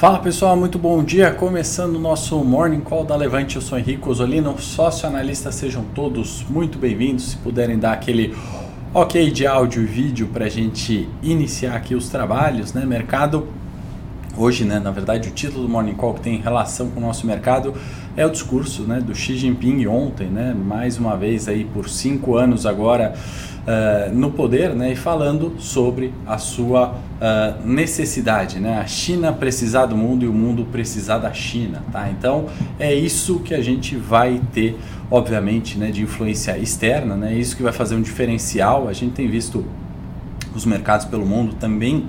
Fala pessoal, muito bom dia. Começando o nosso Morning Call da Levante, eu sou Henrique Osolino, sócio analista. Sejam todos muito bem-vindos. Se puderem dar aquele ok de áudio e vídeo para a gente iniciar aqui os trabalhos, né? Mercado hoje, né? Na verdade, o título do Morning Call que tem relação com o nosso mercado é o discurso, né? Do Xi Jinping ontem, né? Mais uma vez aí por cinco anos agora uh, no poder né, e falando sobre a sua uh, necessidade, né? a China precisar do mundo e o mundo precisar da China. Tá? Então é isso que a gente vai ter, obviamente, né, de influência externa, né? isso que vai fazer um diferencial. A gente tem visto os mercados pelo mundo também.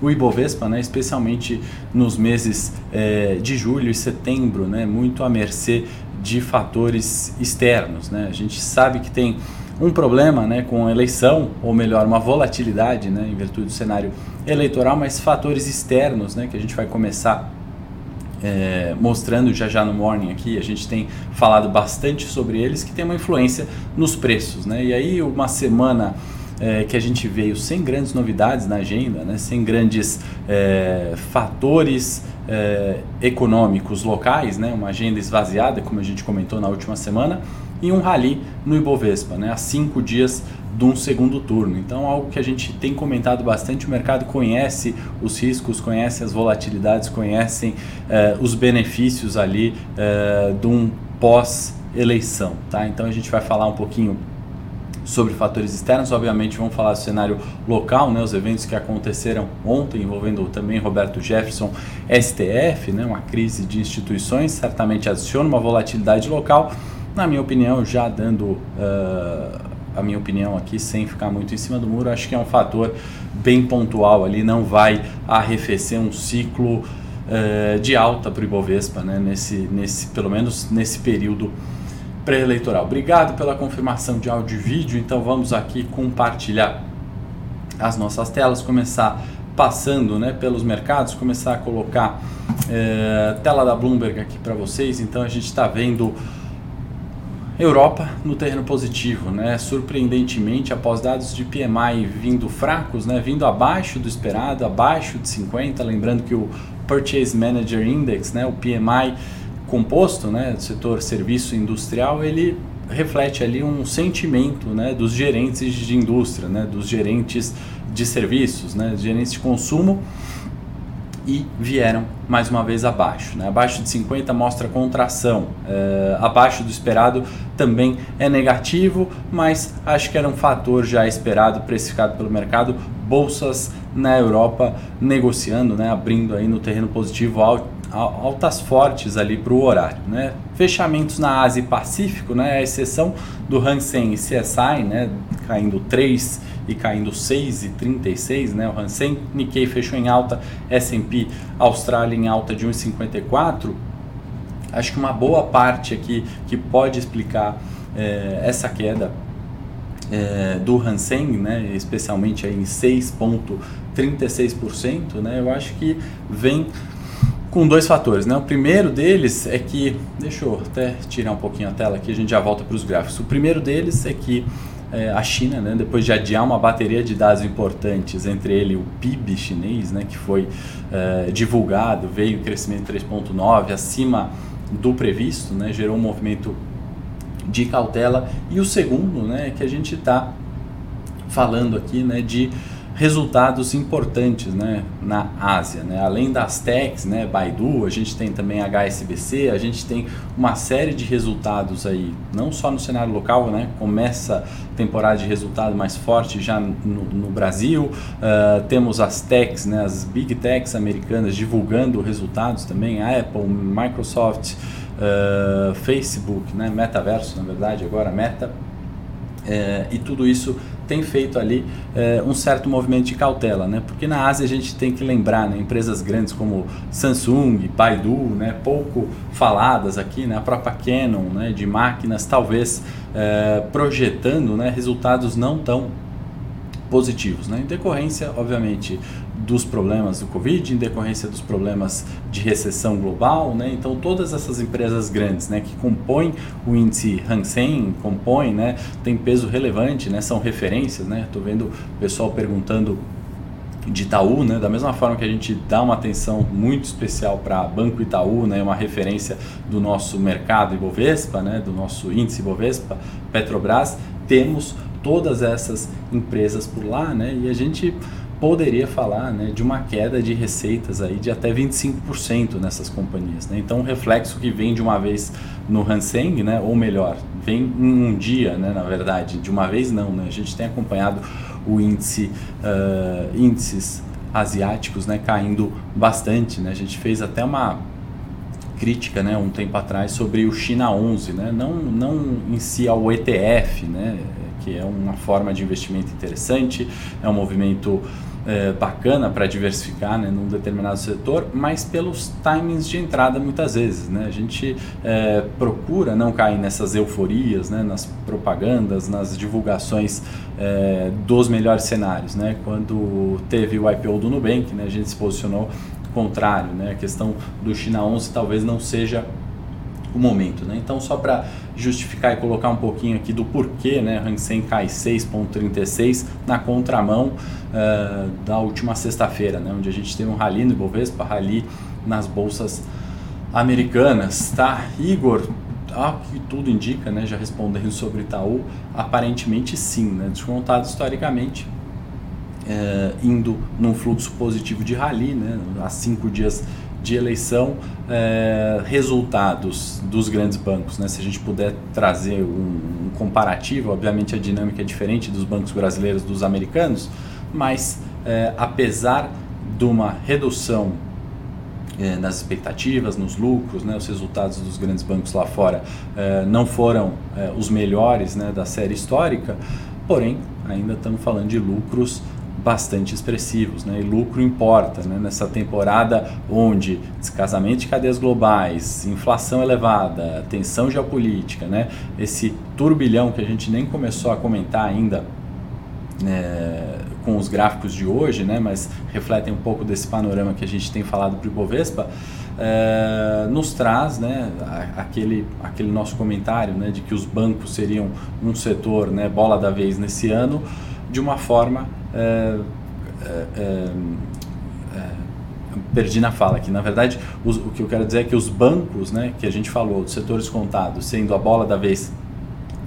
O Ibovespa, né, especialmente nos meses eh, de julho e setembro, né, muito à mercê de fatores externos. Né? A gente sabe que tem um problema né, com a eleição, ou melhor, uma volatilidade né, em virtude do cenário eleitoral, mas fatores externos né, que a gente vai começar é, mostrando já já no morning aqui, a gente tem falado bastante sobre eles, que tem uma influência nos preços. Né? E aí, uma semana é, que a gente veio sem grandes novidades na agenda, né? sem grandes é, fatores é, econômicos locais, né? uma agenda esvaziada, como a gente comentou na última semana e um rally no Ibovespa, né, há cinco dias de um segundo turno. Então, algo que a gente tem comentado bastante, o mercado conhece os riscos, conhece as volatilidades, conhecem eh, os benefícios ali eh, de um pós-eleição. Tá? Então, a gente vai falar um pouquinho sobre fatores externos, obviamente vamos falar do cenário local, né, os eventos que aconteceram ontem envolvendo também Roberto Jefferson, STF, né, uma crise de instituições, certamente adiciona uma volatilidade local na minha opinião, já dando uh, a minha opinião aqui, sem ficar muito em cima do muro, acho que é um fator bem pontual ali, não vai arrefecer um ciclo uh, de alta para o Ibovespa, né? nesse, nesse, pelo menos nesse período pré-eleitoral. Obrigado pela confirmação de áudio e vídeo, então vamos aqui compartilhar as nossas telas, começar passando né, pelos mercados, começar a colocar uh, tela da Bloomberg aqui para vocês, então a gente está vendo Europa no terreno positivo, né? Surpreendentemente, após dados de PMI vindo fracos, né? Vindo abaixo do esperado, abaixo de 50, lembrando que o Purchase Manager Index, né? O PMI composto, né? Setor serviço industrial, ele reflete ali um sentimento, né? Dos gerentes de indústria, né? Dos gerentes de serviços, né? Gerentes de consumo e vieram mais uma vez abaixo. Né? Abaixo de 50 mostra contração, é, abaixo do esperado também é negativo, mas acho que era um fator já esperado, precificado pelo mercado. Bolsas na Europa negociando, né? abrindo aí no terreno positivo altas fortes ali para o horário. Né? Fechamentos na Ásia e Pacífico, né? a exceção do Hansen e CSI, né? caindo 3 e caindo 6,36, né? O Hansen, Nikkei fechou em alta, S&P Austrália em alta de 1,54. Acho que uma boa parte aqui que pode explicar é, essa queda é, do Hansen, né, especialmente aí em 6,36%, né, eu acho que vem com dois fatores. Né? O primeiro deles é que, deixa eu até tirar um pouquinho a tela aqui, a gente já volta para os gráficos. O primeiro deles é que é, a China, né, depois de adiar uma bateria de dados importantes, entre ele o PIB chinês, né, que foi é, divulgado, veio em crescimento 3,9 acima do previsto, né, gerou um movimento de cautela. E o segundo, né, que a gente está falando aqui né, de resultados importantes né, na Ásia. Né? Além das techs, né, Baidu, a gente tem também HSBC, a gente tem uma série de resultados aí, não só no cenário local, né? começa temporada de resultado mais forte já no, no Brasil, uh, temos as techs, né, as big techs americanas divulgando resultados também, Apple, Microsoft, uh, Facebook, né, Metaverso na verdade, agora Meta, uh, e tudo isso tem feito ali é, um certo movimento de cautela, né? Porque na Ásia a gente tem que lembrar, né? Empresas grandes como Samsung, Baidu, né? Pouco faladas aqui, né? A própria Canon, né? De máquinas, talvez é, projetando, né? Resultados não tão positivos, né? Em decorrência, obviamente, dos problemas do Covid, em decorrência dos problemas de recessão global, né? Então todas essas empresas grandes, né, que compõem o índice Hang Seng, compõem, né, tem peso relevante, né, são referências, né? Tô vendo o pessoal perguntando de Itaú, né? da mesma forma que a gente dá uma atenção muito especial para Banco Itaú, né? uma referência do nosso mercado Ibovespa, né? do nosso índice Ibovespa, Petrobras, temos todas essas empresas por lá né? e a gente poderia falar né, de uma queda de receitas aí de até 25% nessas companhias. Né? Então, o reflexo que vem de uma vez no Hang né, ou melhor, vem em um dia, né, na verdade, de uma vez não. Né? A gente tem acompanhado o índice, uh, índices asiáticos né, caindo bastante. Né? A gente fez até uma crítica né, um tempo atrás sobre o China 11, né? não, não em si ao ETF, né? que é uma forma de investimento interessante, é um movimento é, bacana para diversificar né, num determinado setor, mas pelos timings de entrada muitas vezes. Né? A gente é, procura não cair nessas euforias, né, nas propagandas, nas divulgações é, dos melhores cenários. Né? Quando teve o IPO do Nubank, né, a gente se posicionou contrário. Né? A questão do China 11 talvez não seja o momento. Né? Então, só para justificar e colocar um pouquinho aqui do porquê né, Hang Seng cai 6,36 na contramão uh, da última sexta-feira, né, onde a gente teve um rally no Ibovespa, rally nas bolsas americanas. Tá? Igor, ah, que tudo indica, né, já respondendo sobre Itaú, aparentemente sim, né, descontado historicamente, é, indo num fluxo positivo de rally, né, há cinco dias de eleição, é, resultados dos grandes bancos. Né? Se a gente puder trazer um, um, comparativo, obviamente a dinâmica é diferente dos bancos brasileiros dos americanos, mas é, apesar de uma redução é, nas expectativas, nos lucros, né, os resultados dos grandes bancos lá fora é, não foram é, os melhores né, da série histórica, porém ainda estamos falando de lucros bastante expressivos, né? E lucro importa, né? Nessa temporada onde descasamento de cadeias globais, inflação elevada, tensão geopolítica, né? Esse turbilhão que a gente nem começou a comentar ainda é, com os gráficos de hoje, né? Mas refletem um pouco desse panorama que a gente tem falado para o Ibovespa. É, nos traz né, aquele, aquele nosso comentário né, de que os bancos seriam um setor né, bola da vez nesse ano, de uma forma é, perdi na fala aqui. Na verdade, os, o que eu quero dizer é que os bancos, né, que a gente falou, dos setores contados, sendo a bola da vez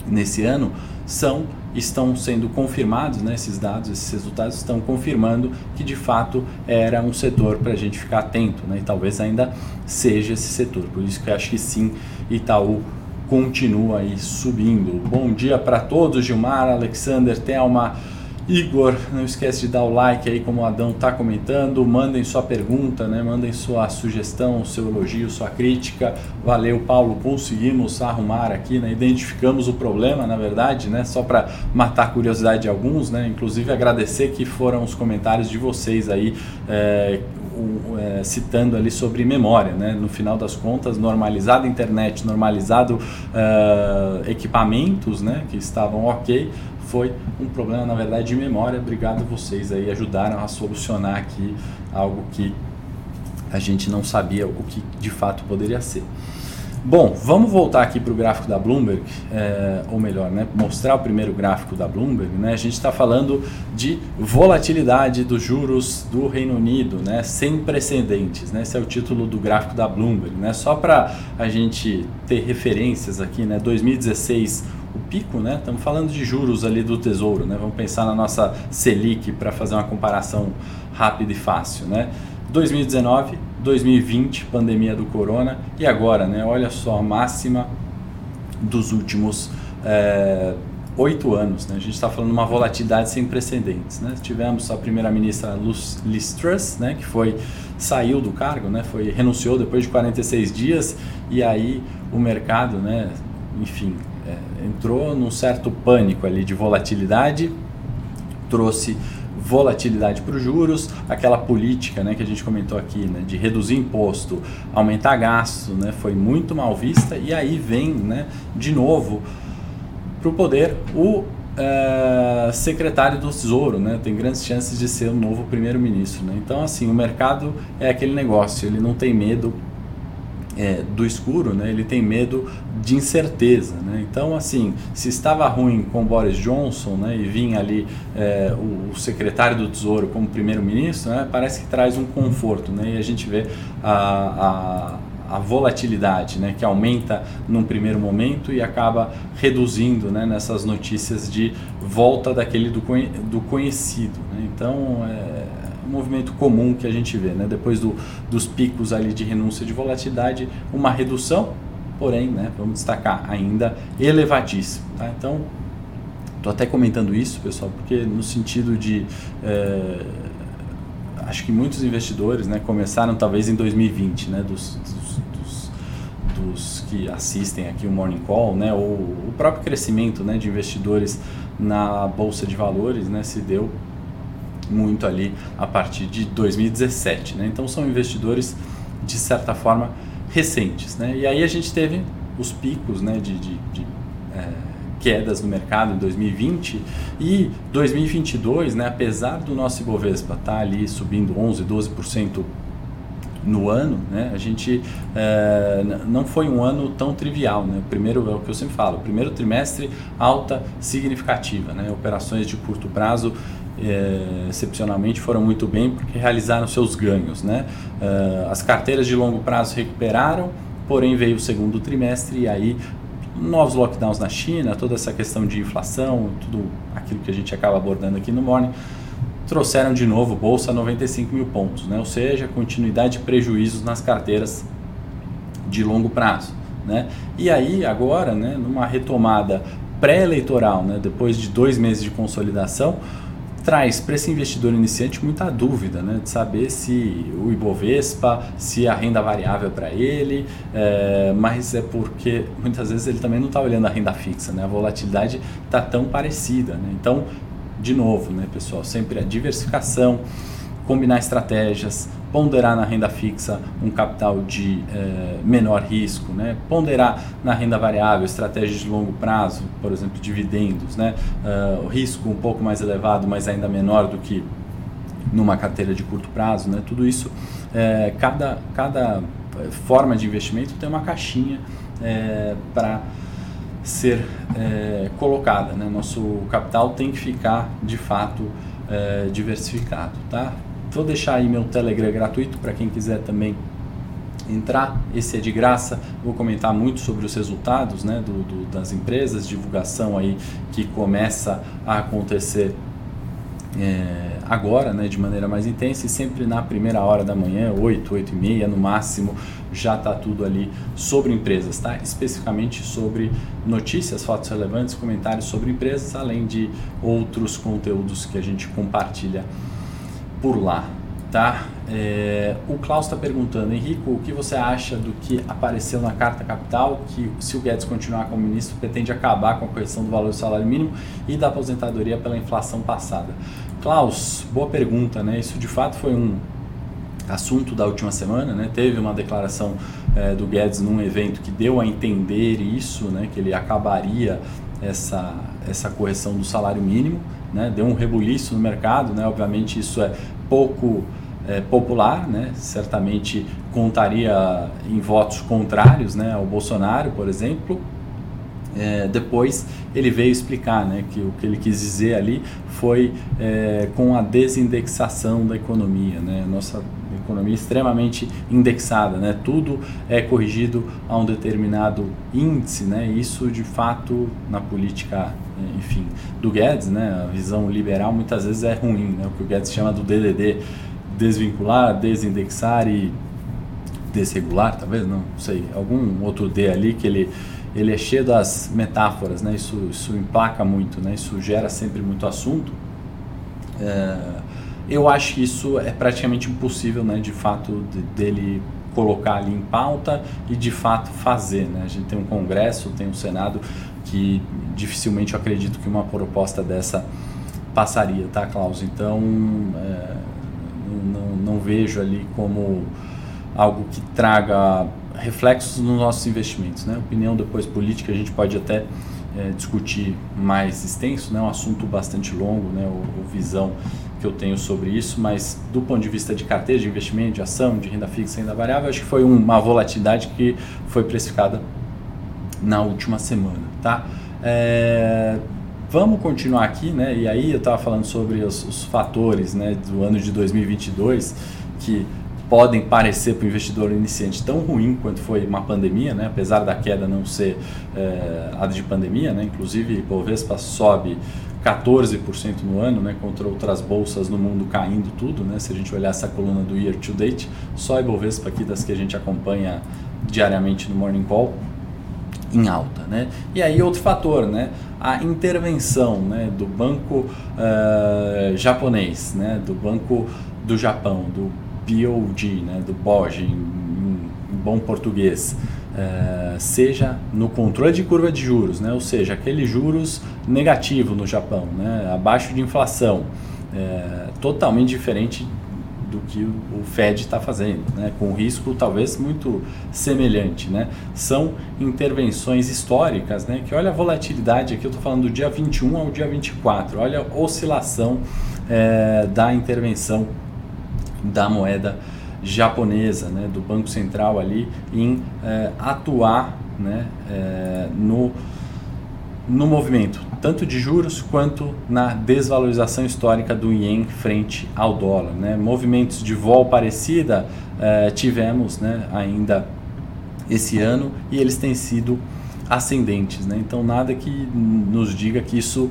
nesse ano, são estão sendo confirmados, né, esses dados, esses resultados estão confirmando que de fato era um setor para a gente ficar atento, né, e talvez ainda seja esse setor. Por isso que eu acho que sim, Itaú continua aí subindo. Bom dia para todos, Gilmar, Alexander, Thelma. Igor, não esquece de dar o like aí, como o Adão está comentando. Mandem sua pergunta, né? mandem sua sugestão, seu elogio, sua crítica. Valeu, Paulo. Conseguimos arrumar aqui, né? identificamos o problema, na verdade, né? só para matar a curiosidade de alguns. Né? Inclusive, agradecer que foram os comentários de vocês aí. É, é, citando ali sobre memória, né? no final das contas, normalizado a internet, normalizado uh, equipamentos né? que estavam ok, foi um problema, na verdade, de memória. Obrigado vocês aí, ajudaram a solucionar aqui algo que a gente não sabia o que de fato poderia ser. Bom, vamos voltar aqui para o gráfico da Bloomberg, é, ou melhor, né, mostrar o primeiro gráfico da Bloomberg. Né, a gente está falando de volatilidade dos juros do Reino Unido, né, sem precedentes. Né, esse é o título do gráfico da Bloomberg. Né, só para a gente ter referências aqui, né, 2016 o pico, né? Estamos falando de juros ali do Tesouro, né? Vamos pensar na nossa Selic para fazer uma comparação rápida e fácil, né? 2019, 2020, pandemia do corona e agora, né? Olha só a máxima dos últimos é, oito anos, né? A gente está falando de uma volatilidade sem precedentes, né? Tivemos a primeira-ministra Liz Truss, né? Que foi saiu do cargo, né? Foi renunciou depois de 46 dias e aí o mercado, né? Enfim, entrou num certo pânico ali de volatilidade, trouxe volatilidade para os juros, aquela política né, que a gente comentou aqui, né, de reduzir imposto, aumentar gasto, né, foi muito mal vista e aí vem né, de novo para o poder o é, secretário do Tesouro, né, tem grandes chances de ser o novo primeiro-ministro. Né? Então, assim, o mercado é aquele negócio, ele não tem medo é, do escuro, né, ele tem medo de incerteza. Né? Então, assim, se estava ruim com Boris Johnson né, e vinha ali é, o, o, secretário do Tesouro como primeiro-ministro, né, parece que traz um conforto. Né, e a gente vê a, a, a, volatilidade né, que aumenta num primeiro momento e acaba reduzindo né, nessas notícias de volta daquele do, do conhecido. Né? Então, é, um movimento comum que a gente vê, né? Depois do, dos picos ali de renúncia de volatilidade, uma redução, porém, né, vamos destacar, ainda elevadíssimo. Tá? Então, estou até comentando isso, pessoal, porque no sentido de. É, acho que muitos investidores né, começaram talvez em 2020, né, dos, dos, dos, dos que assistem aqui o Morning Call, né, ou o próprio crescimento né, de investidores na Bolsa de Valores né, se deu muito ali a partir de 2017. Né? Então são investidores de certa forma recentes. Né? E aí a gente teve os picos né, de, de, de é, quedas no mercado em 2020 e 2022, né, apesar do nosso Ibovespa estar tá ali subindo 11, 12% no ano, né, a gente é, não foi um ano tão trivial. Né? Primeiro, é o que eu sempre falo, primeiro trimestre, alta significativa, né? operações de curto prazo é, excepcionalmente foram muito bem porque realizaram seus ganhos. Né? É, as carteiras de longo prazo recuperaram, porém veio o segundo trimestre e aí novos lockdowns na China, toda essa questão de inflação, tudo aquilo que a gente acaba abordando aqui no Morning, trouxeram de novo bolsa a 95 mil pontos, né? ou seja, continuidade de prejuízos nas carteiras de longo prazo. Né? E aí, agora, né, numa retomada pré-eleitoral, né, depois de dois meses de consolidação, traz para esse investidor iniciante muita dúvida, né, de saber se o Ibovespa, se a renda variável para ele, é, mas é porque muitas vezes ele também não está olhando a renda fixa, né, a volatilidade está tão parecida, né, então de novo, né, pessoal, sempre a diversificação, combinar estratégias, ponderar na renda fixa um capital de eh, menor risco, né? ponderar na renda variável estratégias de longo prazo, por exemplo, dividendos, né? Uh, risco um pouco mais elevado, mas ainda menor do que numa carteira de curto prazo. Né? Tudo isso, eh, cada, cada forma de investimento tem uma caixinha para ser colocada. Né? Nosso capital tem que ficar de fato diversificado. Tá? Vou deixar aí meu Telegram gratuito para quem quiser também entrar. Esse é de graça. Vou comentar muito sobre os resultados né, do, do, das empresas, divulgação aí que começa a acontecer é, agora, né, de maneira mais intensa e sempre na primeira hora da manhã, 8, 8 e meia no máximo, já está tudo ali sobre empresas, tá? Especificamente sobre notícias, fatos relevantes, comentários sobre empresas, além de outros conteúdos que a gente compartilha por lá, tá? É, o Klaus está perguntando, Henrico, o que você acha do que apareceu na Carta Capital, que se o Guedes continuar como ministro, pretende acabar com a correção do valor do salário mínimo e da aposentadoria pela inflação passada? Klaus, boa pergunta, né? Isso de fato foi um assunto da última semana, né? Teve uma declaração é, do Guedes num evento que deu a entender isso, né? Que ele acabaria essa, essa correção do salário mínimo, né? Deu um rebuliço no mercado, né? Obviamente isso é pouco é, popular, né? certamente contaria em votos contrários né, ao Bolsonaro, por exemplo. É, depois ele veio explicar né, que o que ele quis dizer ali foi é, com a desindexação da economia. Né? Nossa economia extremamente indexada, né? tudo é corrigido a um determinado índice. Né? Isso, de fato, na política enfim, do Guedes, né? A visão liberal muitas vezes é ruim, né? O que o Guedes chama do DDD, desvincular, desindexar e desregular, talvez, não sei, algum outro D ali que ele ele é cheio das metáforas, né? Isso isso emplaca muito, né? Isso gera sempre muito assunto. É, eu acho que isso é praticamente impossível, né? De fato, de, dele colocar ali em pauta e de fato fazer, né? A gente tem um Congresso, tem um Senado que dificilmente eu acredito que uma proposta dessa passaria, tá, Klaus? Então, é, não, não vejo ali como algo que traga reflexos nos nossos investimentos, né? Opinião depois política a gente pode até é, discutir mais extenso, né? Um assunto bastante longo, né? Ou, ou visão que eu tenho sobre isso, mas do ponto de vista de carteira de investimento, de ação, de renda fixa, renda variável, acho que foi uma volatilidade que foi precificada na última semana, tá? É, vamos continuar aqui, né? E aí eu estava falando sobre os, os, fatores, né, do ano de 2022 que podem parecer para o investidor iniciante tão ruim quanto foi uma pandemia, né? Apesar da queda não ser é, a de pandemia, né? Inclusive, Bovespa sobe 14% no ano, né, contra outras bolsas no mundo caindo tudo, né? Se a gente olhar essa coluna do year to date, só a Ibovespa aqui das que a gente acompanha diariamente no Morning Call em alta, né? E aí outro fator, né? A intervenção, né, do banco uh, japonês, né, do banco do Japão, do BOD, né, do BOJ em, em bom português, uh, seja no controle de curva de juros, né, ou seja, aquele juros negativo no Japão, né, abaixo de inflação, uh, totalmente diferente do que o Fed está fazendo, né? com risco talvez muito semelhante. Né? São intervenções históricas, né? que olha a volatilidade, aqui eu estou falando do dia 21 ao dia 24, olha a oscilação é, da intervenção da moeda japonesa, né? do Banco Central ali, em é, atuar né? É, no no movimento tanto de juros quanto na desvalorização histórica do ien frente ao dólar. Né? Movimentos de vol parecida eh, tivemos né, ainda esse ano e eles têm sido ascendentes. Né? Então, nada que nos diga que isso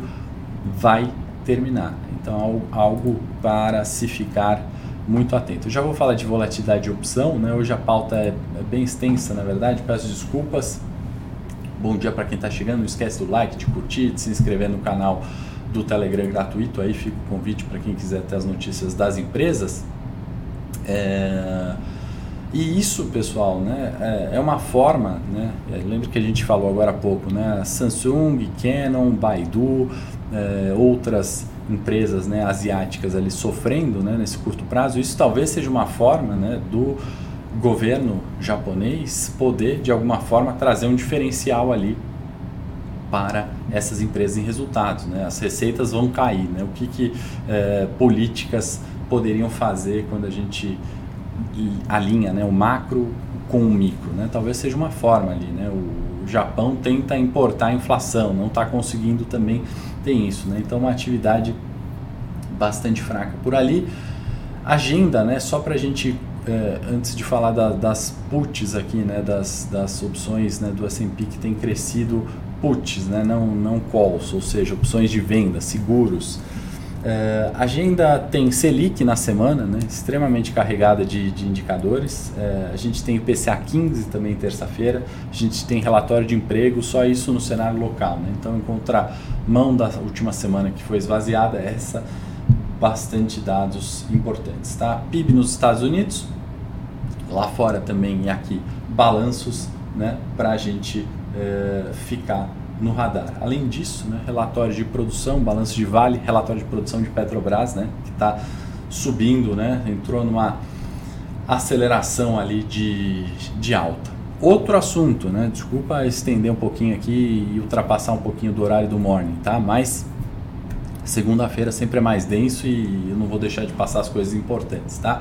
vai terminar. Então, algo para se ficar muito atento. Eu já vou falar de volatilidade de opção, né? hoje a pauta é, é bem extensa, na verdade, peço desculpas Bom dia para quem está chegando. Não esquece do like, de curtir, de se inscrever no canal do Telegram gratuito. Aí fica o convite para quem quiser ter as notícias das empresas. É... E isso, pessoal, né, é, é uma forma, né, é, lembra que a gente falou agora há pouco, né, Samsung, Canon, Baidu, é, outras empresas né, asiáticas ali sofrendo né, nesse curto prazo, isso talvez seja uma forma né, do governo japonês poder de alguma forma trazer um diferencial ali para essas empresas em resultados. Né? As receitas vão cair. Né? O que, que é, políticas poderiam fazer quando a gente alinha né, o macro com o micro? Né? Talvez seja uma forma ali. Né? O Japão tenta importar a inflação, não está conseguindo também, tem isso. Né? Então, uma atividade bastante fraca por ali. Agenda, né? só para a gente é, antes de falar da, das puts aqui, né, das, das opções né, do S&P que tem crescido puts, né, não, não calls, ou seja, opções de venda, seguros. É, a agenda tem Selic na semana, né, extremamente carregada de, de indicadores. É, a gente tem o PCA 15 também terça-feira. A gente tem relatório de emprego, só isso no cenário local. Né? Então, encontrar mão da última semana que foi esvaziada, essa bastante dados importantes, tá? PIB nos Estados Unidos, lá fora também e aqui balanços, né, para a gente é, ficar no radar. Além disso, né, relatório de produção, balanço de Vale, relatório de produção de Petrobras, né, que está subindo, né, entrou numa aceleração ali de, de alta. Outro assunto, né, desculpa estender um pouquinho aqui e ultrapassar um pouquinho do horário do morning, tá? Mas Segunda-feira sempre é mais denso e eu não vou deixar de passar as coisas importantes, tá?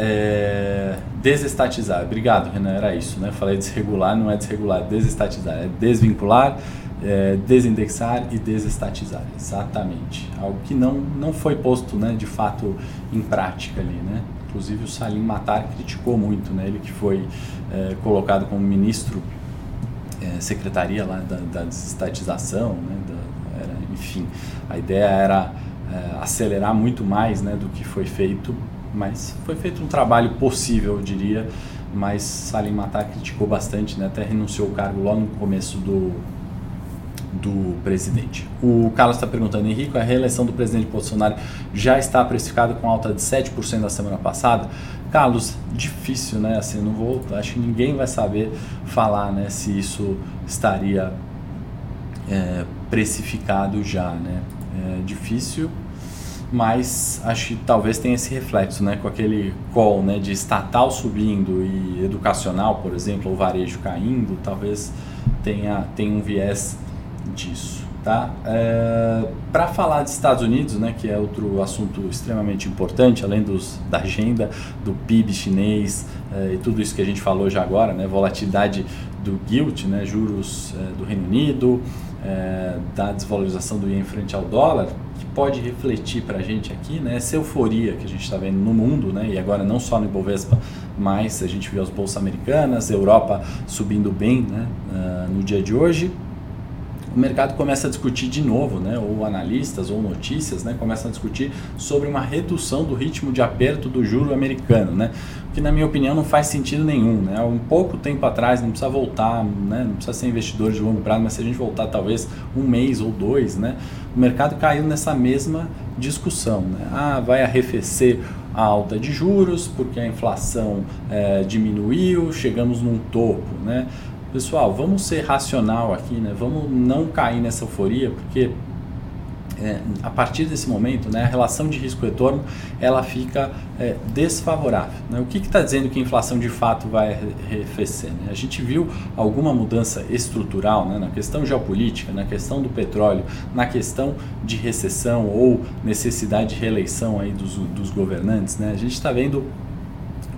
É, desestatizar. Obrigado, Renan. Era isso, né? Falei desregular, não é desregular, é desestatizar. É desvincular, é, desindexar e desestatizar. Exatamente. Algo que não, não foi posto, né, de fato, em prática ali, né? Inclusive o Salim Matar criticou muito, né? Ele que foi é, colocado como ministro, é, secretaria lá da, da desestatização, né? Da, era, enfim a ideia era é, acelerar muito mais né, do que foi feito, mas foi feito um trabalho possível, eu diria. Mas Salim Matar criticou bastante, né, até renunciou o cargo logo no começo do, do presidente. O Carlos está perguntando, Henrique, a reeleição do presidente Bolsonaro já está precificada com alta de 7% da semana passada? Carlos, difícil, né? Assim, não vou, acho que ninguém vai saber falar, né, se isso estaria é, precificado já, né? é difícil, mas acho que talvez tenha esse reflexo, né, com aquele call, né, de estatal subindo e educacional, por exemplo, ou varejo caindo, talvez tenha, tenha um viés disso, tá? É, Para falar dos Estados Unidos, né, que é outro assunto extremamente importante, além dos, da agenda, do PIB chinês é, e tudo isso que a gente falou já agora, né, volatilidade do gilt, né, juros é, do Reino Unido, é, da desvalorização do ien frente ao dólar, pode refletir para a gente aqui, né, essa euforia que a gente está vendo no mundo, né, e agora não só no Ibovespa, mas a gente viu as bolsas americanas, Europa subindo bem né, uh, no dia de hoje, o mercado começa a discutir de novo, né, ou analistas ou notícias né, começam a discutir sobre uma redução do ritmo de aperto do juro americano, né, que na minha opinião não faz sentido nenhum. Né, um pouco tempo atrás, não precisa voltar, né, não precisa ser investidor de longo prazo, mas se a gente voltar talvez um mês ou dois, né, o mercado caiu nessa mesma discussão. Né, ah, vai arrefecer a alta de juros porque a inflação é, diminuiu, chegamos num topo, né? Pessoal, vamos ser racional aqui, né? Vamos não cair nessa euforia, porque é, a partir desse momento, né, a relação de risco-retorno ela fica é, desfavorável. Né? O que está dizendo que a inflação de fato vai arrefecer? Né? A gente viu alguma mudança estrutural né, na questão geopolítica, na questão do petróleo, na questão de recessão ou necessidade de reeleição aí dos, dos governantes. Né? A gente está vendo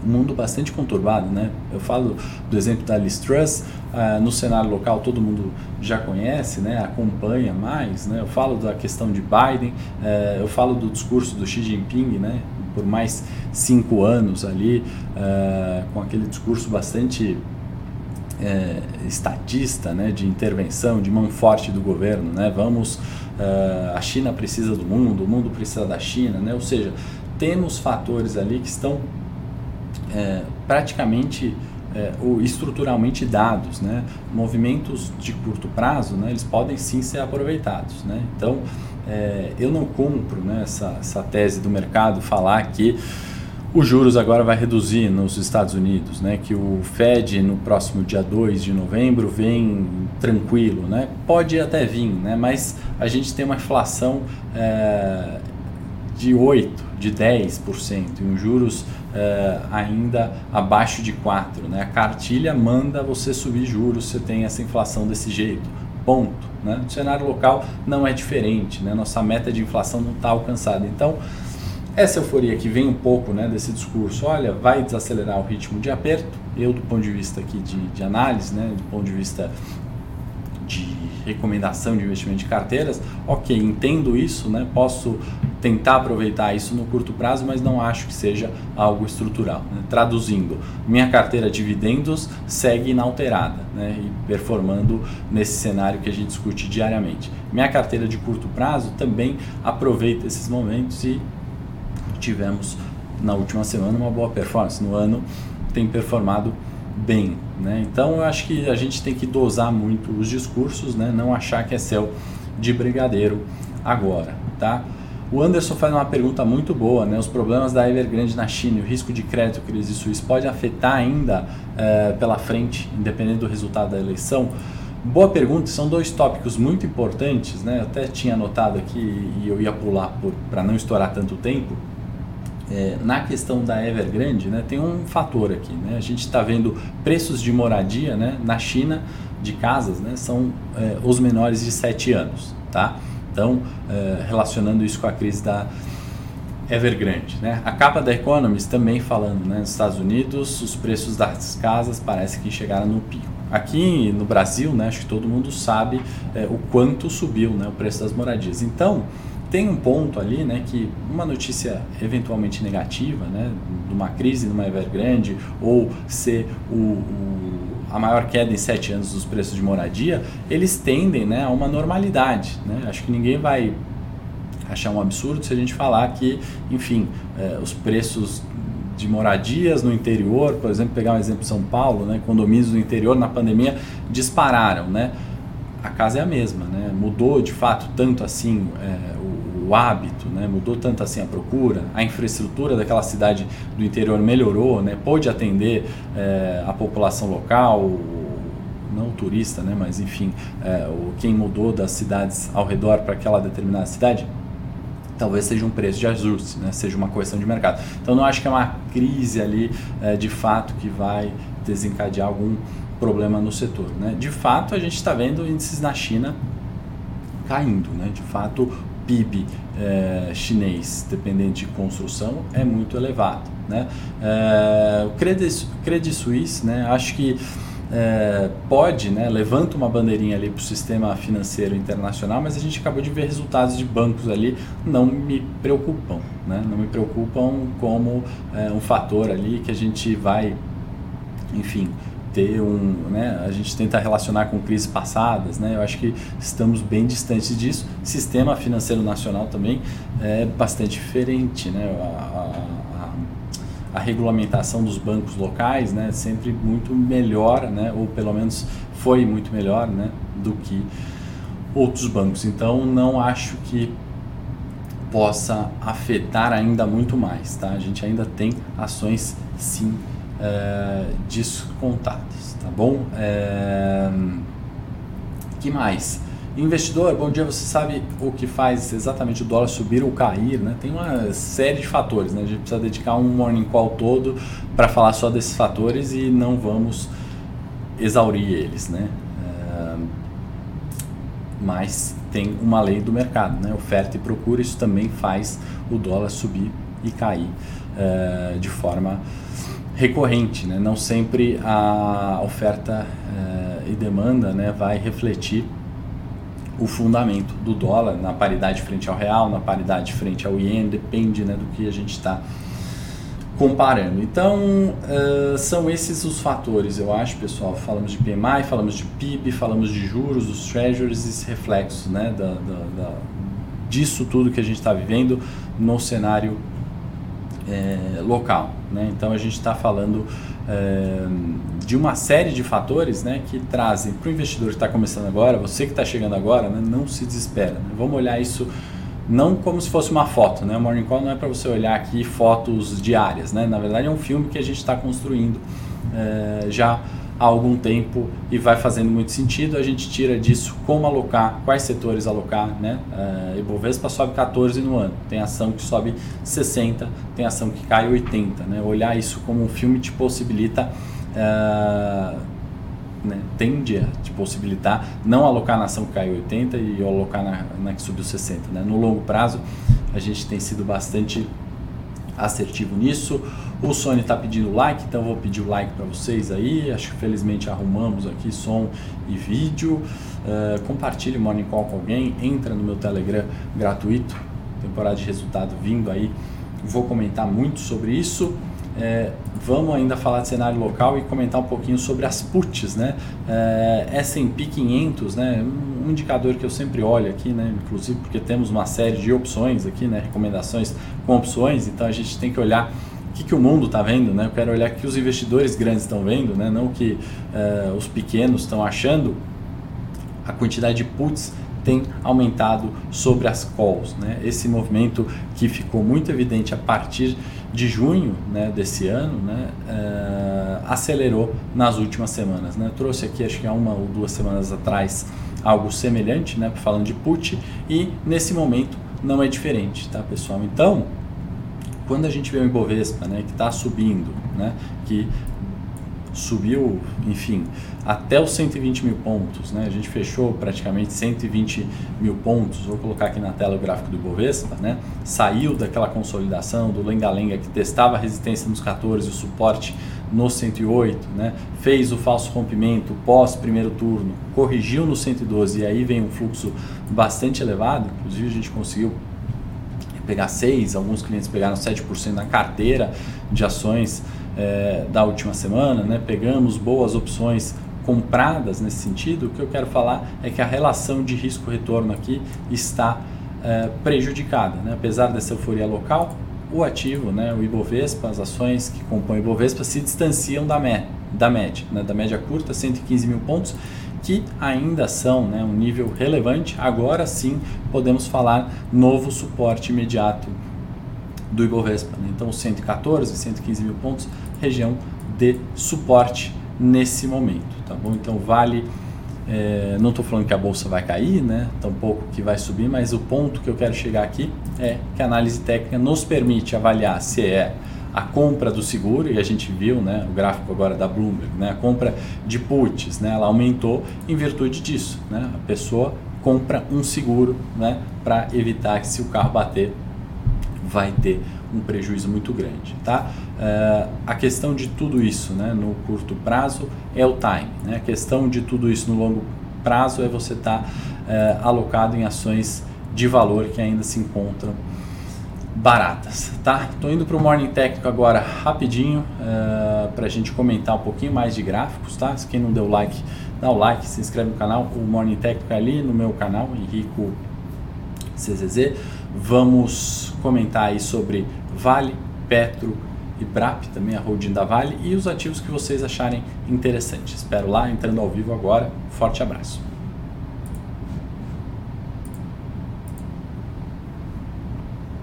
mundo bastante conturbado, né? Eu falo do exemplo da Liz Truss, uh, no cenário local todo mundo já conhece, né? Acompanha mais, né? Eu falo da questão de Biden, uh, eu falo do discurso do Xi Jinping, né? Por mais cinco anos ali, uh, com aquele discurso bastante é, estatista, né, de intervenção, de mão forte do governo, né, vamos, a China precisa do mundo, o mundo precisa da China, né, ou seja, temos fatores ali que estão é, praticamente é, ou estruturalmente dados, né? Movimentos de curto prazo, né? Eles podem sim ser aproveitados, né? Então, é, eu não compro né, essa, essa tese do mercado falar que os juros agora vai reduzir nos Estados Unidos, né? Que o Fed no próximo dia 2 de novembro vem tranquilo, né? Pode até vir, né? Mas a gente tem uma inflação é, de 8, de 10% e os juros uh, ainda abaixo de 4. Né? A cartilha manda você subir juros, você tem essa inflação desse jeito. Ponto. Né? Cenário local não é diferente, né? nossa meta de inflação não está alcançada. Então, essa euforia que vem um pouco né, desse discurso, olha, vai desacelerar o ritmo de aperto. Eu, do ponto de vista aqui de, de análise, né, do ponto de vista de recomendação de investimento de carteiras, ok, entendo isso, né, posso tentar aproveitar isso no curto prazo, mas não acho que seja algo estrutural. Né? Traduzindo, minha carteira de dividendos segue inalterada né? e performando nesse cenário que a gente discute diariamente. Minha carteira de curto prazo também aproveita esses momentos e tivemos na última semana uma boa performance. No ano tem performado bem. Né? Então eu acho que a gente tem que dosar muito os discursos, né? não achar que é céu de brigadeiro agora. Tá? O Anderson faz uma pergunta muito boa, né? Os problemas da Evergrande na China o risco de crédito crise suíça pode afetar ainda é, pela frente, independente do resultado da eleição? Boa pergunta, são dois tópicos muito importantes, né? Eu até tinha anotado aqui e eu ia pular para não estourar tanto tempo. É, na questão da Evergrande, né, tem um fator aqui, né? A gente está vendo preços de moradia, né, na China de casas, né, são é, os menores de 7 anos, tá? Então, eh, relacionando isso com a crise da Evergrande. Né? A capa da Economist também falando, né, nos Estados Unidos, os preços das casas parece que chegaram no pico. Aqui no Brasil, né, acho que todo mundo sabe é, o quanto subiu né, o preço das moradias. Então, tem um ponto ali, né, que uma notícia eventualmente negativa, né, de uma crise numa Evergrande ou ser o, o a maior queda em sete anos dos preços de moradia, eles tendem né, a uma normalidade. Né? Acho que ninguém vai achar um absurdo se a gente falar que, enfim, é, os preços de moradias no interior, por exemplo, pegar um exemplo São Paulo, né, condomínios no interior na pandemia dispararam, né? A casa é a mesma, né? Mudou de fato tanto assim é, o hábito, né? mudou tanto assim a procura, a infraestrutura daquela cidade do interior melhorou, né? pôde atender é, a população local, não o turista, né? mas enfim, é, o, quem mudou das cidades ao redor para aquela determinada cidade, talvez seja um preço de ajuste, né? seja uma correção de mercado. Então não acho que é uma crise ali é, de fato que vai desencadear algum problema no setor. Né? De fato, a gente está vendo índices na China caindo. Né? De fato, PIB é, chinês dependente de construção é muito elevado. Né? É, o Credit, Credit Suisse, né, acho que é, pode, né, levanta uma bandeirinha ali para o sistema financeiro internacional, mas a gente acabou de ver resultados de bancos ali, não me preocupam, né, não me preocupam como é, um fator ali que a gente vai, enfim, ter um, né, a gente tenta relacionar com crises passadas, né, eu acho que estamos bem distantes disso. Sistema financeiro nacional também é bastante diferente, né, a, a, a regulamentação dos bancos locais, né, sempre muito melhor, né, ou pelo menos foi muito melhor, né, do que outros bancos. Então não acho que possa afetar ainda muito mais, tá? A gente ainda tem ações sim é, descontados, tá bom? É, que mais? Investidor, bom dia, você sabe o que faz exatamente o dólar subir ou cair, né? Tem uma série de fatores, né? A gente precisa dedicar um morning call todo para falar só desses fatores e não vamos exaurir eles, né? É, mas tem uma lei do mercado, né? Oferta e procura, isso também faz o dólar subir e cair de forma recorrente, né? não sempre a oferta eh, e demanda né, vai refletir o fundamento do dólar na paridade frente ao real, na paridade frente ao ien, depende né, do que a gente está comparando. Então, uh, são esses os fatores, eu acho, pessoal. Falamos de PMI, falamos de PIB, falamos de juros, dos treasuries, esse reflexo né, da, da, da disso tudo que a gente está vivendo no cenário é, local. Né? Então a gente está falando é, de uma série de fatores né, que trazem para o investidor que está começando agora, você que está chegando agora, né, não se desespera. Né? Vamos olhar isso não como se fosse uma foto, né? O Morning Call não é para você olhar aqui fotos diárias, né? Na verdade é um filme que a gente está construindo é, já há algum tempo e vai fazendo muito sentido. A gente tira disso como alocar, quais setores alocar, né? Uh, Ibovespa sobe 14 no ano, tem ação que sobe 60, tem ação que cai 80, né? Olhar isso como um filme te possibilita uh, né, tende a te possibilitar não alocar na ação que caiu 80 e alocar na, na que subiu 60. Né? No longo prazo, a gente tem sido bastante assertivo nisso. O Sony está pedindo like, então vou pedir o like para vocês aí. Acho que felizmente arrumamos aqui som e vídeo. Uh, compartilhe o Morning Call com alguém, entra no meu Telegram gratuito, temporada de resultado vindo aí. Vou comentar muito sobre isso. É, vamos ainda falar de cenário local e comentar um pouquinho sobre as puts, né? É, S&P 500, né? Um indicador que eu sempre olho aqui, né? Inclusive porque temos uma série de opções aqui, né? Recomendações com opções, então a gente tem que olhar o que, que o mundo está vendo, né? Eu quero olhar o que os investidores grandes estão vendo, né? Não o que é, os pequenos estão achando. A quantidade de puts tem aumentado sobre as calls. Né? Esse movimento que ficou muito evidente a partir de junho né, desse ano né, uh, acelerou nas últimas semanas. Né? trouxe aqui, acho que há uma ou duas semanas atrás, algo semelhante, né, falando de put, e nesse momento não é diferente, tá pessoal? Então, quando a gente vê o Ibovespa, né, que está subindo, né, que subiu, enfim, até os 120 mil pontos, né? A gente fechou praticamente 120 mil pontos. Vou colocar aqui na tela o gráfico do Ibovespa, né? Saiu daquela consolidação do lenga-lenga que testava a resistência nos 14, o suporte no 108, né? Fez o falso rompimento pós primeiro turno, corrigiu no 112 e aí vem um fluxo bastante elevado. Inclusive a gente conseguiu pegar 6, alguns clientes pegaram 7% na carteira de ações é, da última semana, né? pegamos boas opções compradas nesse sentido, o que eu quero falar é que a relação de risco-retorno aqui está é, prejudicada. Né? Apesar dessa euforia local, o ativo, né, o Ibovespa, as ações que compõem o Ibovespa se distanciam da, me, da média, né, da média curta, 115 mil pontos, que ainda são né, um nível relevante. Agora sim podemos falar novo suporte imediato do Ibovespa. Né? Então, 114, 115 mil pontos, região de suporte nesse momento, tá bom? Então, vale. É, não estou falando que a bolsa vai cair, né? Tampouco que vai subir, mas o ponto que eu quero chegar aqui é que a análise técnica nos permite avaliar se é a compra do seguro, e a gente viu né, o gráfico agora da Bloomberg, né, a compra de puts, né, ela aumentou em virtude disso. Né, a pessoa compra um seguro né, para evitar que se o carro bater vai ter um prejuízo muito grande. Tá? Uh, a questão de tudo isso né, no curto prazo é o time. Né? A questão de tudo isso no longo prazo é você estar tá, uh, alocado em ações de valor que ainda se encontram baratas, tá? Tô indo para o Morning Técnico agora rapidinho uh, para a gente comentar um pouquinho mais de gráficos, tá? Se quem não deu like, dá o like, se inscreve no canal. O Morning Técnico é ali no meu canal, Henrico CZZ. Vamos comentar aí sobre Vale, Petro e Brap, também a holding da Vale, e os ativos que vocês acharem interessantes. Espero lá, entrando ao vivo agora. Forte abraço.